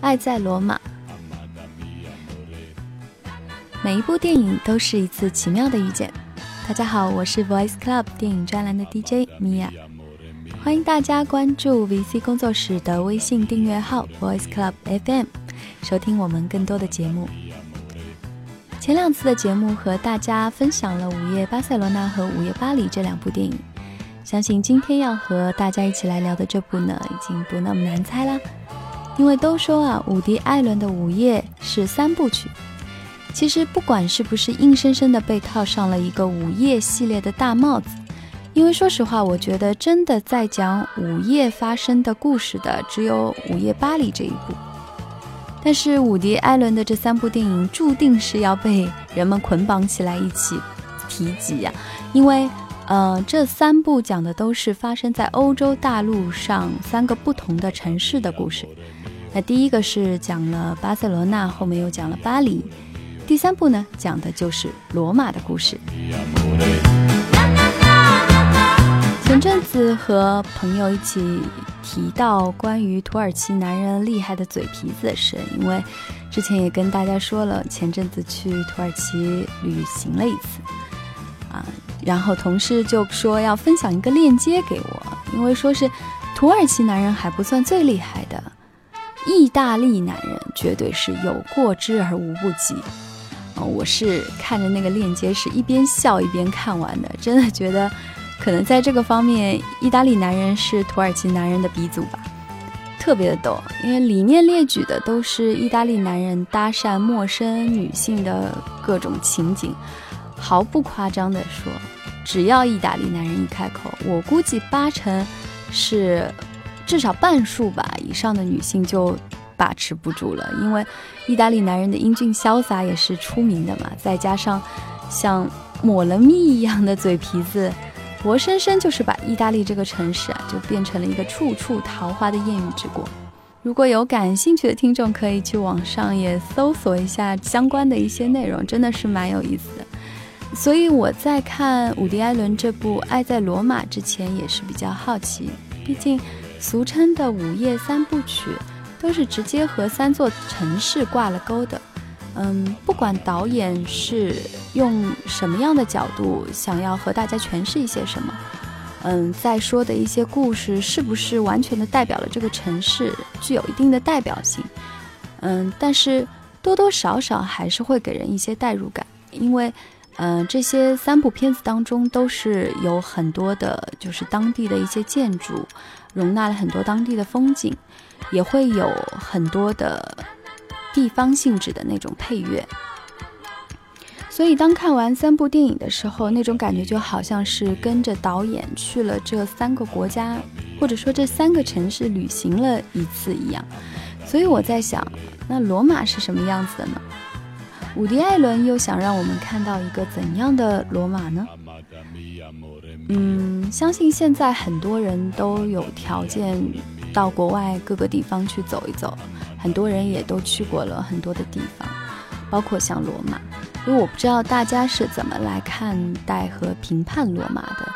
爱在罗马。每一部电影都是一次奇妙的遇见。大家好，我是 Voice Club 电影专栏的 DJ Mia，，欢迎大家关注 VC 工作室的微信订阅号 Voice Club FM，收听我们更多的节目。前两次的节目和大家分享了《午夜巴塞罗那》和《午夜巴黎》这两部电影，相信今天要和大家一起来聊的这部呢，已经不那么难猜啦。因为都说啊，伍迪·艾伦的《午夜》是三部曲。其实不管是不是硬生生的被套上了一个午夜系列的大帽子，因为说实话，我觉得真的在讲午夜发生的故事的只有《午夜巴黎》这一部。但是伍迪·艾伦的这三部电影注定是要被人们捆绑起来一起提及呀、因为呃，这三部讲的都是发生在欧洲大陆上三个不同的城市的故事。那第一个是讲了巴塞罗那，后面又讲了巴黎。第三部呢，讲的就是罗马的故事。前阵子和朋友一起提到关于土耳其男人厉害的嘴皮子的事，因为之前也跟大家说了，前阵子去土耳其旅行了一次，啊，然后同事就说要分享一个链接给我，因为说是土耳其男人还不算最厉害的，意大利男人绝对是有过之而无不及。啊，我是看着那个链接是一边笑一边看完的，真的觉得可能在这个方面，意大利男人是土耳其男人的鼻祖吧，特别的逗。因为里面列举的都是意大利男人搭讪陌生女性的各种情景，毫不夸张的说，只要意大利男人一开口，我估计八成是至少半数吧以上的女性就把持不住了，因为意大利男人的英俊潇洒也是出名的嘛，再加上像抹了蜜一样的嘴皮子，活生生就是把意大利这个城市啊，就变成了一个处处桃花的艳遇之国。如果有感兴趣的听众，可以去网上也搜索一下相关的一些内容，真的是蛮有意思的。所以我在看伍迪·艾伦这部《爱在罗马》之前，也是比较好奇，毕竟俗称的午夜三部曲。都是直接和三座城市挂了钩的，嗯，不管导演是用什么样的角度想要和大家诠释一些什么，嗯，在说的一些故事是不是完全的代表了这个城市，具有一定的代表性，嗯，但是多多少少还是会给人一些代入感，因为，嗯，这些三部片子当中都是有很多的，就是当地的一些建筑，容纳了很多当地的风景。也会有很多的地方性质的那种配乐，所以当看完三部电影的时候，那种感觉就好像是跟着导演去了这三个国家，或者说这三个城市旅行了一次一样。所以我在想，那罗马是什么样子的呢？伍迪·艾伦又想让我们看到一个怎样的罗马呢？嗯，相信现在很多人都有条件。到国外各个地方去走一走，很多人也都去过了很多的地方，包括像罗马。因为我不知道大家是怎么来看待和评判罗马的，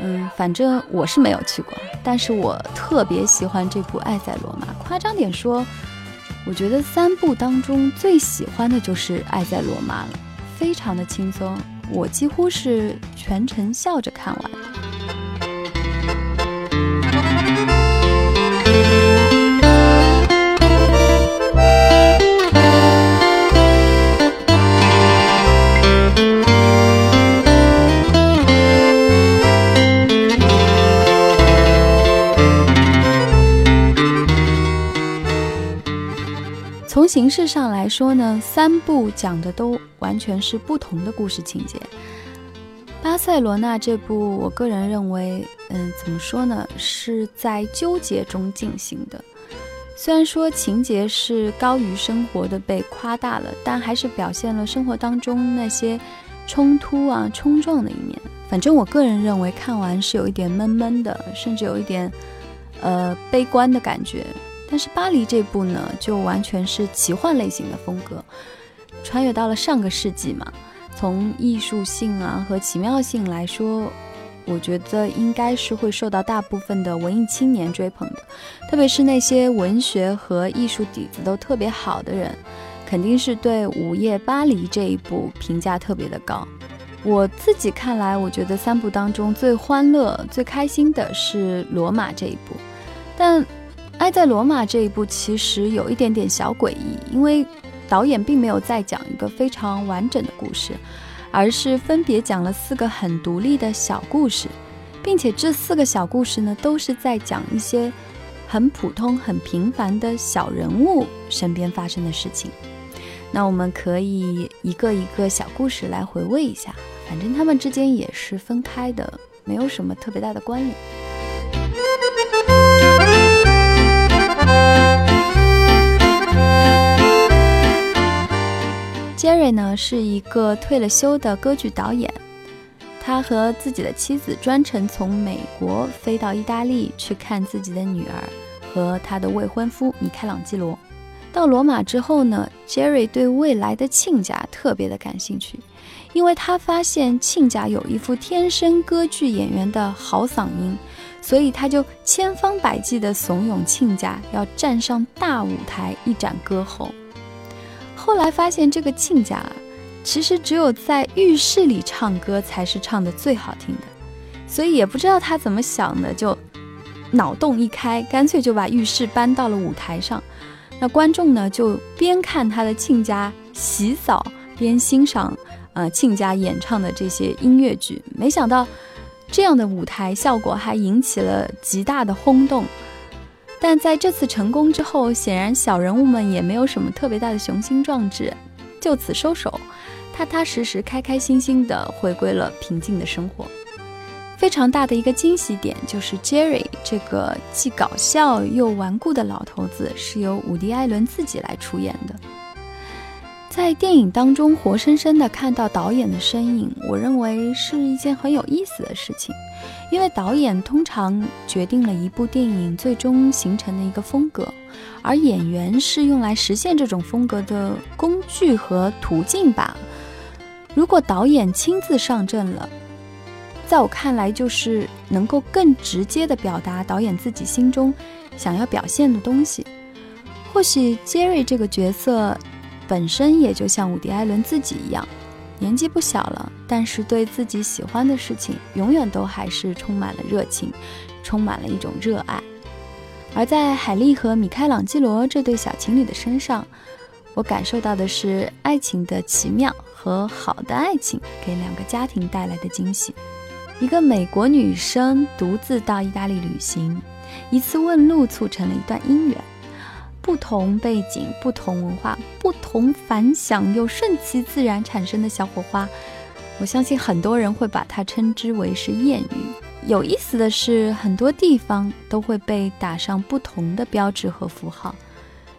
嗯，反正我是没有去过，但是我特别喜欢这部《爱在罗马》。夸张点说，我觉得三部当中最喜欢的就是《爱在罗马》了，非常的轻松，我几乎是全程笑着看完。形式上来说呢，三部讲的都完全是不同的故事情节。巴塞罗那这部，我个人认为，嗯，怎么说呢，是在纠结中进行的。虽然说情节是高于生活的被夸大了，但还是表现了生活当中那些冲突啊、冲撞的一面。反正我个人认为，看完是有一点闷闷的，甚至有一点呃悲观的感觉。但是巴黎这部呢，就完全是奇幻类型的风格，穿越到了上个世纪嘛。从艺术性啊和奇妙性来说，我觉得应该是会受到大部分的文艺青年追捧的，特别是那些文学和艺术底子都特别好的人，肯定是对《午夜巴黎》这一部评价特别的高。我自己看来，我觉得三部当中最欢乐、最开心的是《罗马》这一部，但《爱在罗马》这一部其实有一点点小诡异，因为导演并没有再讲一个非常完整的故事，而是分别讲了四个很独立的小故事，并且这四个小故事呢，都是在讲一些很普通、很平凡的小人物身边发生的事情。那我们可以一个一个小故事来回味一下。反正他们之间也是分开的，没有什么特别大的关联。Jerry 呢是一个退了休的歌剧导演，他和自己的妻子专程从美国飞到意大利去看自己的女儿和他的未婚夫米开朗基罗。到罗马之后呢，Jerry 对未来的亲家特别的感兴趣。因为他发现亲家有一副天生歌剧演员的好嗓音，所以他就千方百计地怂恿亲家要站上大舞台一展歌喉。后来发现这个亲家啊其实只有在浴室里唱歌才是唱的最好听的，所以也不知道他怎么想的，就脑洞一开，干脆就把浴室搬到了舞台上。那观众呢就边看他的亲家洗澡边欣赏。呃，亲家演唱的这些音乐剧，没想到这样的舞台效果还引起了极大的轰动。但在这次成功之后，显然小人物们也没有什么特别大的雄心壮志，就此收手，踏踏实实、开开心心地回归了平静的生活。非常大的一个惊喜点就是 Jerry 这个既搞笑又顽固的老头子，是由伍迪·艾伦自己来出演的。在电影当中活生生的看到导演的身影，我认为是一件很有意思的事情，因为导演通常决定了一部电影最终形成的一个风格，而演员是用来实现这种风格的工具和途径吧。如果导演亲自上阵了，在我看来就是能够更直接的表达导演自己心中想要表现的东西。或许杰瑞这个角色。本身也就像伍迪·艾伦自己一样，年纪不小了，但是对自己喜欢的事情，永远都还是充满了热情，充满了一种热爱。而在海莉和米开朗基罗这对小情侣的身上，我感受到的是爱情的奇妙和好的爱情给两个家庭带来的惊喜。一个美国女生独自到意大利旅行，一次问路促成了一段姻缘。不同背景、不同文化、不同凡响又顺其自然产生的小火花，我相信很多人会把它称之为是艳遇。有意思的是，很多地方都会被打上不同的标志和符号，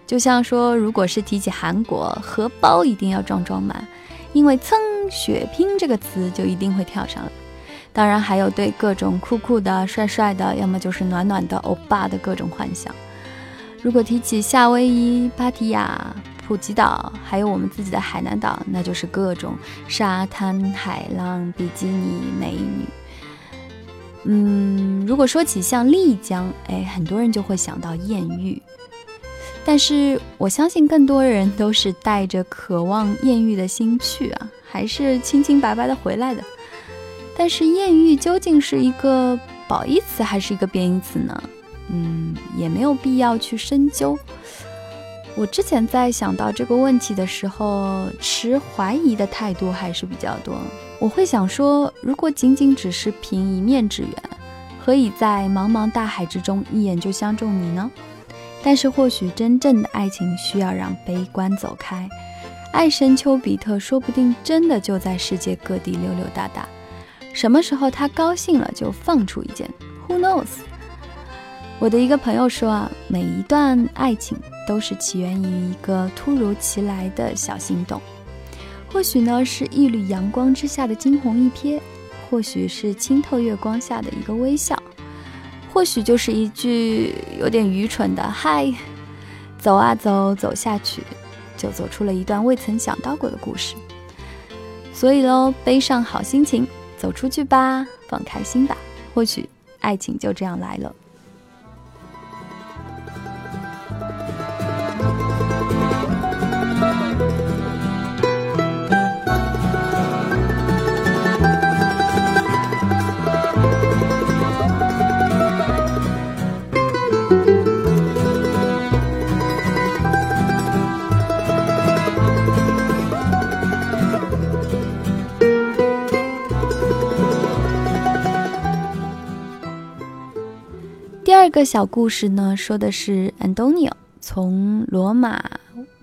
就像说，如果是提起韩国，荷包一定要装装满，因为噌血拼这个词就一定会跳上来。当然，还有对各种酷酷的、帅帅的，要么就是暖暖的欧巴的各种幻想。如果提起夏威夷、芭提雅、普吉岛，还有我们自己的海南岛，那就是各种沙滩、海浪、比基尼美女。嗯，如果说起像丽江，哎，很多人就会想到艳遇。但是我相信更多人都是带着渴望艳遇的心去啊，还是清清白白的回来的。但是艳遇究竟是一个褒义词还是一个贬义词呢？嗯，也没有必要去深究。我之前在想到这个问题的时候，持怀疑的态度还是比较多。我会想说，如果仅仅只是凭一面之缘，何以在茫茫大海之中一眼就相中你呢？但是或许真正的爱情需要让悲观走开，爱神丘比特说不定真的就在世界各地溜溜达达。什么时候他高兴了就放出一箭，Who knows？我的一个朋友说啊，每一段爱情都是起源于一个突如其来的小心动，或许呢是一缕阳光之下的惊鸿一瞥，或许是清透月光下的一个微笑，或许就是一句有点愚蠢的嗨，走啊走，走下去，就走出了一段未曾想到过的故事。所以喽，背上好心情。走出去吧，放开心吧，或许爱情就这样来了。个小故事呢，说的是安东尼奥从罗马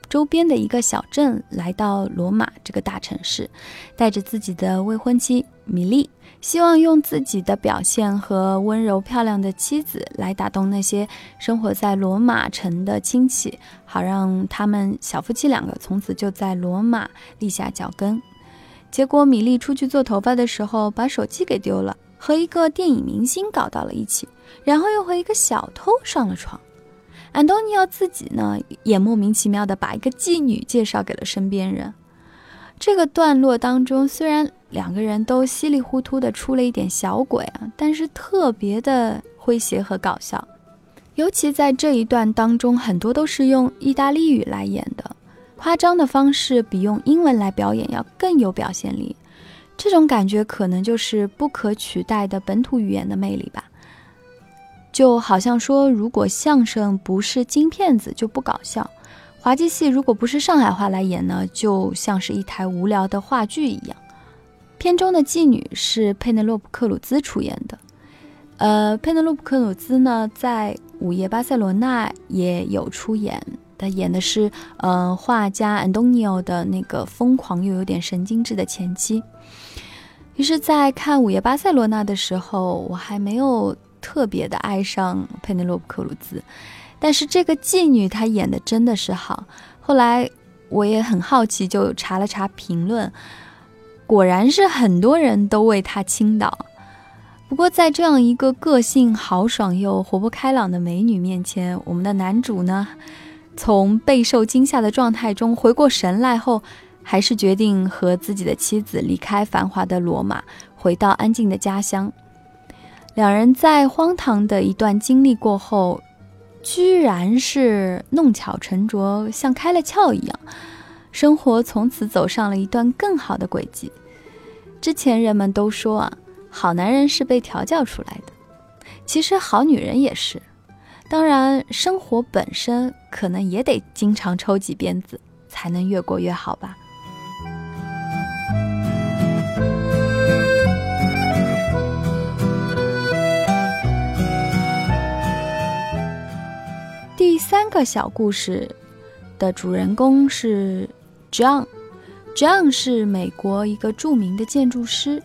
周边的一个小镇来到罗马这个大城市，带着自己的未婚妻米莉，希望用自己的表现和温柔漂亮的妻子来打动那些生活在罗马城的亲戚，好让他们小夫妻两个从此就在罗马立下脚跟。结果米莉出去做头发的时候，把手机给丢了。和一个电影明星搞到了一起，然后又和一个小偷上了床。安东尼奥自己呢，也莫名其妙的把一个妓女介绍给了身边人。这个段落当中，虽然两个人都稀里糊涂的出了一点小鬼啊，但是特别的诙谐和搞笑。尤其在这一段当中，很多都是用意大利语来演的，夸张的方式比用英文来表演要更有表现力。这种感觉可能就是不可取代的本土语言的魅力吧。就好像说，如果相声不是金片子就不搞笑，滑稽戏如果不是上海话来演呢，就像是一台无聊的话剧一样。片中的妓女是佩内洛普·克鲁兹出演的。呃，佩内洛普·克鲁兹呢，在《午夜巴塞罗那》也有出演，他演的是呃画家安东尼奥的那个疯狂又有点神经质的前妻。于是，在看《午夜巴塞罗那》的时候，我还没有特别的爱上佩内洛普·克鲁兹，但是这个妓女她演的真的是好。后来我也很好奇，就查了查评论，果然是很多人都为她倾倒。不过，在这样一个个性豪爽又活泼开朗的美女面前，我们的男主呢，从备受惊吓的状态中回过神来后。还是决定和自己的妻子离开繁华的罗马，回到安静的家乡。两人在荒唐的一段经历过后，居然是弄巧成拙，像开了窍一样，生活从此走上了一段更好的轨迹。之前人们都说啊，好男人是被调教出来的，其实好女人也是。当然，生活本身可能也得经常抽几鞭子，才能越过越好吧。个小故事的主人公是 John。John 是美国一个著名的建筑师。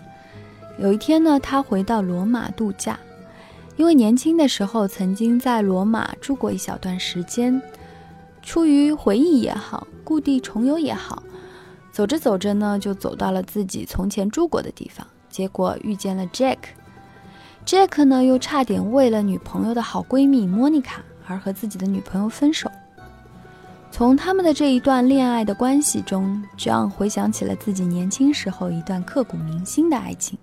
有一天呢，他回到罗马度假，因为年轻的时候曾经在罗马住过一小段时间，出于回忆也好，故地重游也好，走着走着呢，就走到了自己从前住过的地方，结果遇见了 Jack。Jack 呢，又差点为了女朋友的好闺蜜莫妮卡。而和自己的女朋友分手。从他们的这一段恋爱的关系中，John 回想起了自己年轻时候一段刻骨铭心的爱情。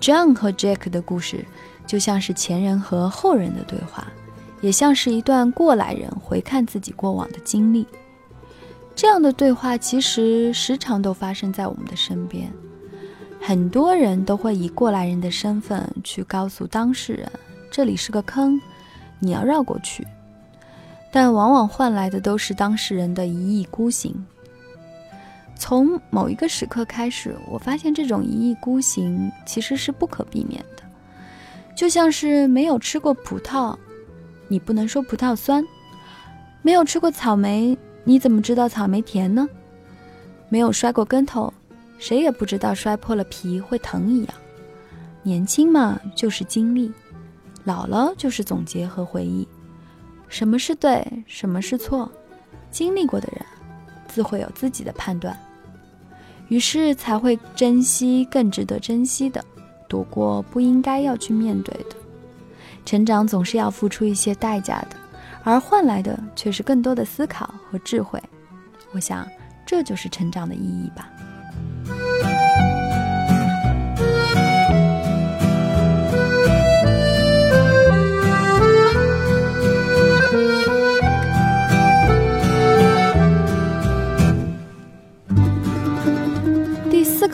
John 和 Jack 的故事就像是前人和后人的对话，也像是一段过来人回看自己过往的经历。这样的对话其实时常都发生在我们的身边，很多人都会以过来人的身份去告诉当事人：“这里是个坑。”你要绕过去，但往往换来的都是当事人的一意孤行。从某一个时刻开始，我发现这种一意孤行其实是不可避免的。就像是没有吃过葡萄，你不能说葡萄酸；没有吃过草莓，你怎么知道草莓甜呢？没有摔过跟头，谁也不知道摔破了皮会疼一样。年轻嘛，就是经历。老了就是总结和回忆，什么是对，什么是错，经历过的人自会有自己的判断，于是才会珍惜更值得珍惜的，躲过不应该要去面对的。成长总是要付出一些代价的，而换来的却是更多的思考和智慧。我想，这就是成长的意义吧。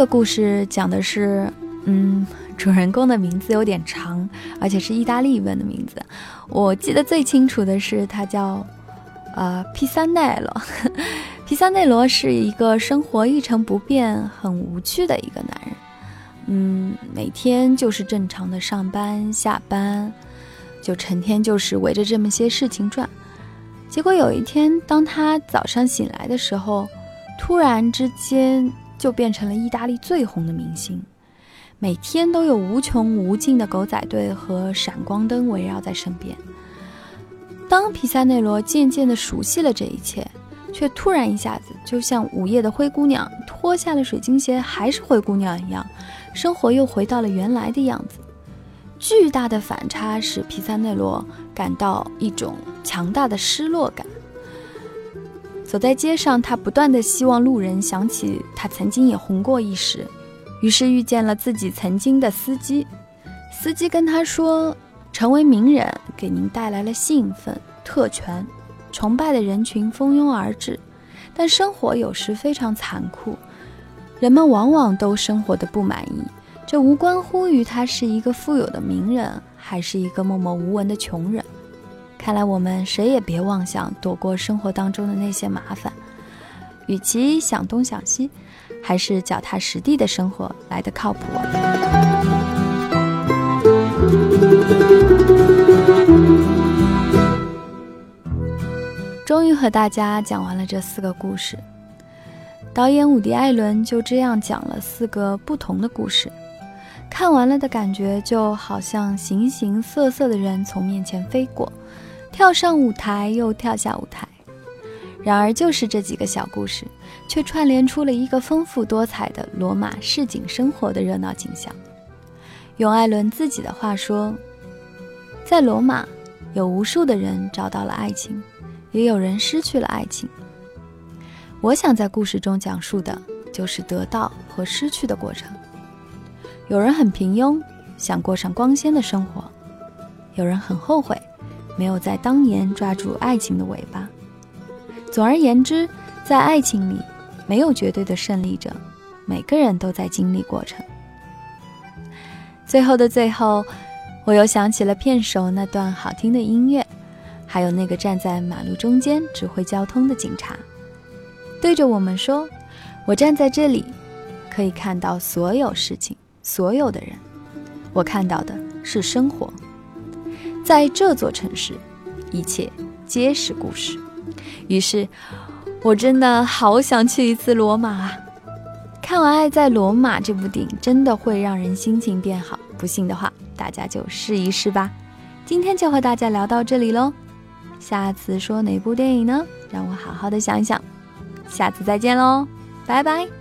这个故事讲的是，嗯，主人公的名字有点长，而且是意大利文的名字。我记得最清楚的是，他叫呃皮萨内罗。皮萨内罗是一个生活一成不变、很无趣的一个男人。嗯，每天就是正常的上班下班，就成天就是围着这么些事情转。结果有一天，当他早上醒来的时候，突然之间就变成了意大利最红的明星，每天都有无穷无尽的狗仔队和闪光灯围绕在身边。当皮萨内罗渐渐地熟悉了这一切，却突然一下子就像午夜的灰姑娘脱下了水晶鞋还是灰姑娘一样，生活又回到了原来的样子。巨大的反差使皮萨内罗感到一种强大的失落感。走在街上，他不断的希望路人想起他曾经也红过一时，于是遇见了自己曾经的司机。司机跟他说：“成为名人给您带来了兴奋、特权，崇拜的人群蜂拥而至，但生活有时非常残酷，人们往往都生活的不满意。”这无关乎于他是一个富有的名人，还是一个默默无闻的穷人。看来我们谁也别妄想躲过生活当中的那些麻烦。与其想东想西，还是脚踏实地的生活来得靠谱。终于和大家讲完了这四个故事。导演伍迪·艾伦就这样讲了四个不同的故事。看完了的感觉，就好像形形色色的人从面前飞过，跳上舞台又跳下舞台。然而，就是这几个小故事，却串联出了一个丰富多彩的罗马市井生活的热闹景象。用艾伦自己的话说，在罗马，有无数的人找到了爱情，也有人失去了爱情。我想在故事中讲述的，就是得到和失去的过程。有人很平庸，想过上光鲜的生活；有人很后悔，没有在当年抓住爱情的尾巴。总而言之，在爱情里，没有绝对的胜利者，每个人都在经历过程。最后的最后，我又想起了片首那段好听的音乐，还有那个站在马路中间指挥交通的警察，对着我们说：“我站在这里，可以看到所有事情。”所有的人，我看到的是生活。在这座城市，一切皆是故事。于是，我真的好想去一次罗马啊！看完《爱在罗马》这部电影，真的会让人心情变好。不信的话，大家就试一试吧。今天就和大家聊到这里喽。下次说哪部电影呢？让我好好的想想。下次再见喽，拜拜。